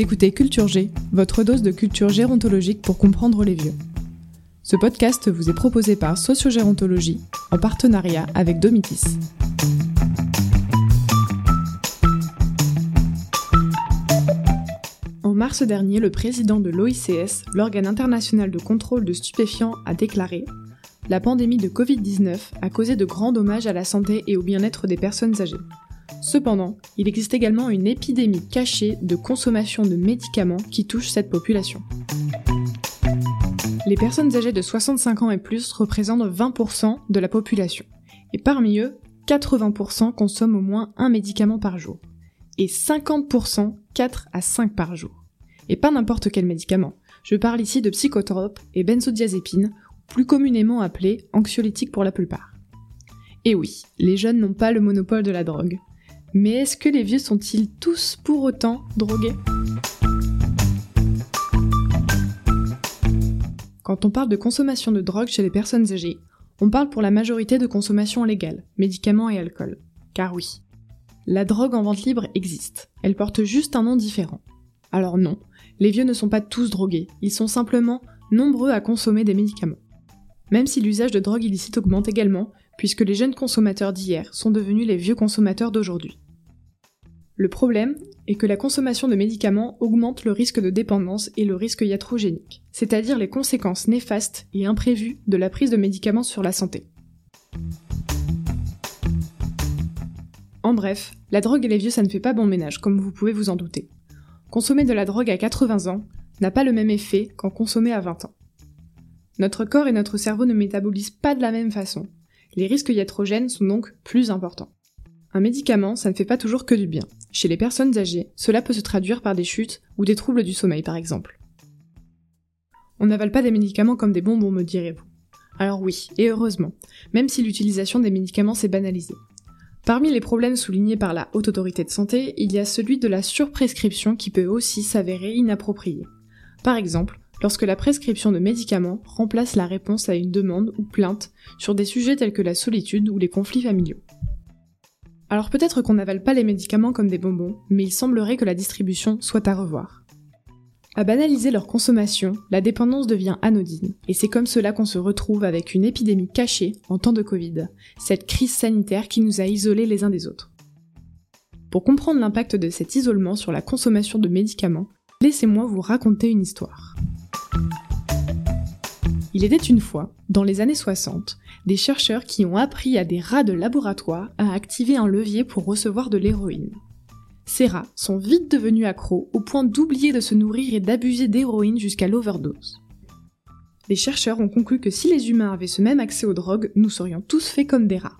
écoutez Culture G, votre dose de culture gérontologique pour comprendre les vieux. Ce podcast vous est proposé par Sociogérontologie en partenariat avec Domitis. En mars dernier, le président de l'OICS, l'organe international de contrôle de stupéfiants, a déclaré La pandémie de Covid-19 a causé de grands dommages à la santé et au bien-être des personnes âgées. Cependant, il existe également une épidémie cachée de consommation de médicaments qui touche cette population. Les personnes âgées de 65 ans et plus représentent 20% de la population. Et parmi eux, 80% consomment au moins un médicament par jour. Et 50% 4 à 5 par jour. Et pas n'importe quel médicament. Je parle ici de psychotropes et benzodiazépines, plus communément appelés anxiolytiques pour la plupart. Et oui, les jeunes n'ont pas le monopole de la drogue. Mais est-ce que les vieux sont-ils tous pour autant drogués? Quand on parle de consommation de drogue chez les personnes âgées, on parle pour la majorité de consommation légale, médicaments et alcool. Car oui, la drogue en vente libre existe, elle porte juste un nom différent. Alors non, les vieux ne sont pas tous drogués, ils sont simplement nombreux à consommer des médicaments. Même si l'usage de drogue illicite augmente également, puisque les jeunes consommateurs d'hier sont devenus les vieux consommateurs d'aujourd'hui. Le problème est que la consommation de médicaments augmente le risque de dépendance et le risque iatrogénique, c'est-à-dire les conséquences néfastes et imprévues de la prise de médicaments sur la santé. En bref, la drogue et les vieux ça ne fait pas bon ménage, comme vous pouvez vous en douter. Consommer de la drogue à 80 ans n'a pas le même effet qu'en consommer à 20 ans. Notre corps et notre cerveau ne métabolisent pas de la même façon, les risques iatrogènes sont donc plus importants. Un médicament, ça ne fait pas toujours que du bien. Chez les personnes âgées, cela peut se traduire par des chutes ou des troubles du sommeil par exemple. On n'avale pas des médicaments comme des bonbons, me direz-vous. Alors oui, et heureusement, même si l'utilisation des médicaments s'est banalisée. Parmi les problèmes soulignés par la Haute Autorité de Santé, il y a celui de la surprescription qui peut aussi s'avérer inappropriée. Par exemple, lorsque la prescription de médicaments remplace la réponse à une demande ou plainte sur des sujets tels que la solitude ou les conflits familiaux. Alors peut-être qu'on n'avale pas les médicaments comme des bonbons, mais il semblerait que la distribution soit à revoir. À banaliser leur consommation, la dépendance devient anodine, et c'est comme cela qu'on se retrouve avec une épidémie cachée en temps de Covid, cette crise sanitaire qui nous a isolés les uns des autres. Pour comprendre l'impact de cet isolement sur la consommation de médicaments, laissez-moi vous raconter une histoire. Il était une fois, dans les années 60, des chercheurs qui ont appris à des rats de laboratoire à activer un levier pour recevoir de l'héroïne. Ces rats sont vite devenus accros au point d'oublier de se nourrir et d'abuser d'héroïne jusqu'à l'overdose. Les chercheurs ont conclu que si les humains avaient ce même accès aux drogues, nous serions tous faits comme des rats.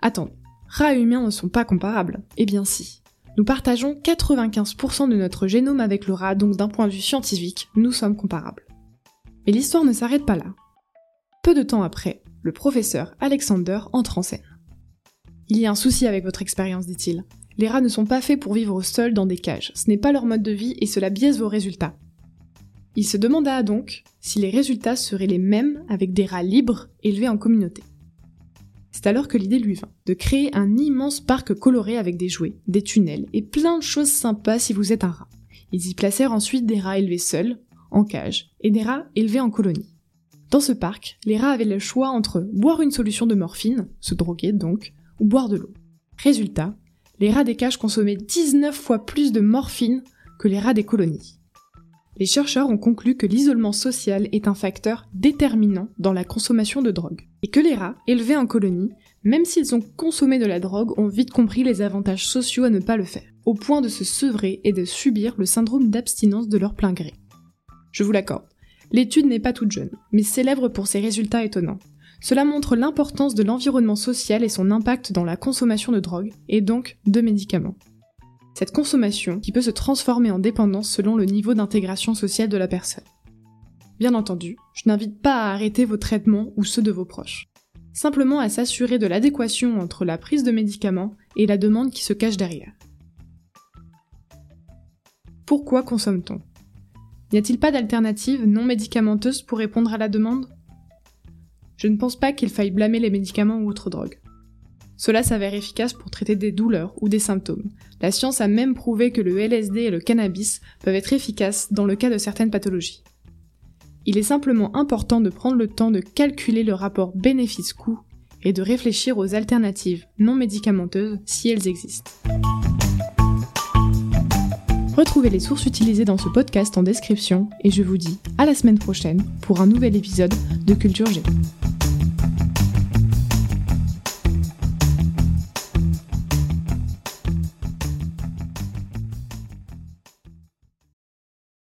Attendez, rats et humains ne sont pas comparables Eh bien si. Nous partageons 95% de notre génome avec le rat, donc d'un point de vue scientifique, nous sommes comparables. Mais l'histoire ne s'arrête pas là. Peu de temps après, le professeur Alexander entre en scène. Il y a un souci avec votre expérience, dit-il. Les rats ne sont pas faits pour vivre seuls dans des cages, ce n'est pas leur mode de vie et cela biaise vos résultats. Il se demanda donc si les résultats seraient les mêmes avec des rats libres élevés en communauté. C'est alors que l'idée lui vint, de créer un immense parc coloré avec des jouets, des tunnels et plein de choses sympas si vous êtes un rat. Ils y placèrent ensuite des rats élevés seuls, en cage, et des rats élevés en colonie. Dans ce parc, les rats avaient le choix entre boire une solution de morphine, se droguer donc, ou boire de l'eau. Résultat, les rats des cages consommaient 19 fois plus de morphine que les rats des colonies. Les chercheurs ont conclu que l'isolement social est un facteur déterminant dans la consommation de drogue, et que les rats, élevés en colonie, même s'ils ont consommé de la drogue, ont vite compris les avantages sociaux à ne pas le faire, au point de se sevrer et de subir le syndrome d'abstinence de leur plein gré. Je vous l'accorde. L'étude n'est pas toute jeune, mais célèbre pour ses résultats étonnants. Cela montre l'importance de l'environnement social et son impact dans la consommation de drogue, et donc de médicaments. Cette consommation qui peut se transformer en dépendance selon le niveau d'intégration sociale de la personne. Bien entendu, je n'invite pas à arrêter vos traitements ou ceux de vos proches. Simplement à s'assurer de l'adéquation entre la prise de médicaments et la demande qui se cache derrière. Pourquoi consomme-t-on? N'y a-t-il pas d'alternative non médicamenteuse pour répondre à la demande? Je ne pense pas qu'il faille blâmer les médicaments ou autres drogues. Cela s'avère efficace pour traiter des douleurs ou des symptômes. La science a même prouvé que le LSD et le cannabis peuvent être efficaces dans le cas de certaines pathologies. Il est simplement important de prendre le temps de calculer le rapport bénéfice-coût et de réfléchir aux alternatives non médicamenteuses si elles existent. Retrouvez les sources utilisées dans ce podcast en description et je vous dis à la semaine prochaine pour un nouvel épisode de Culture G.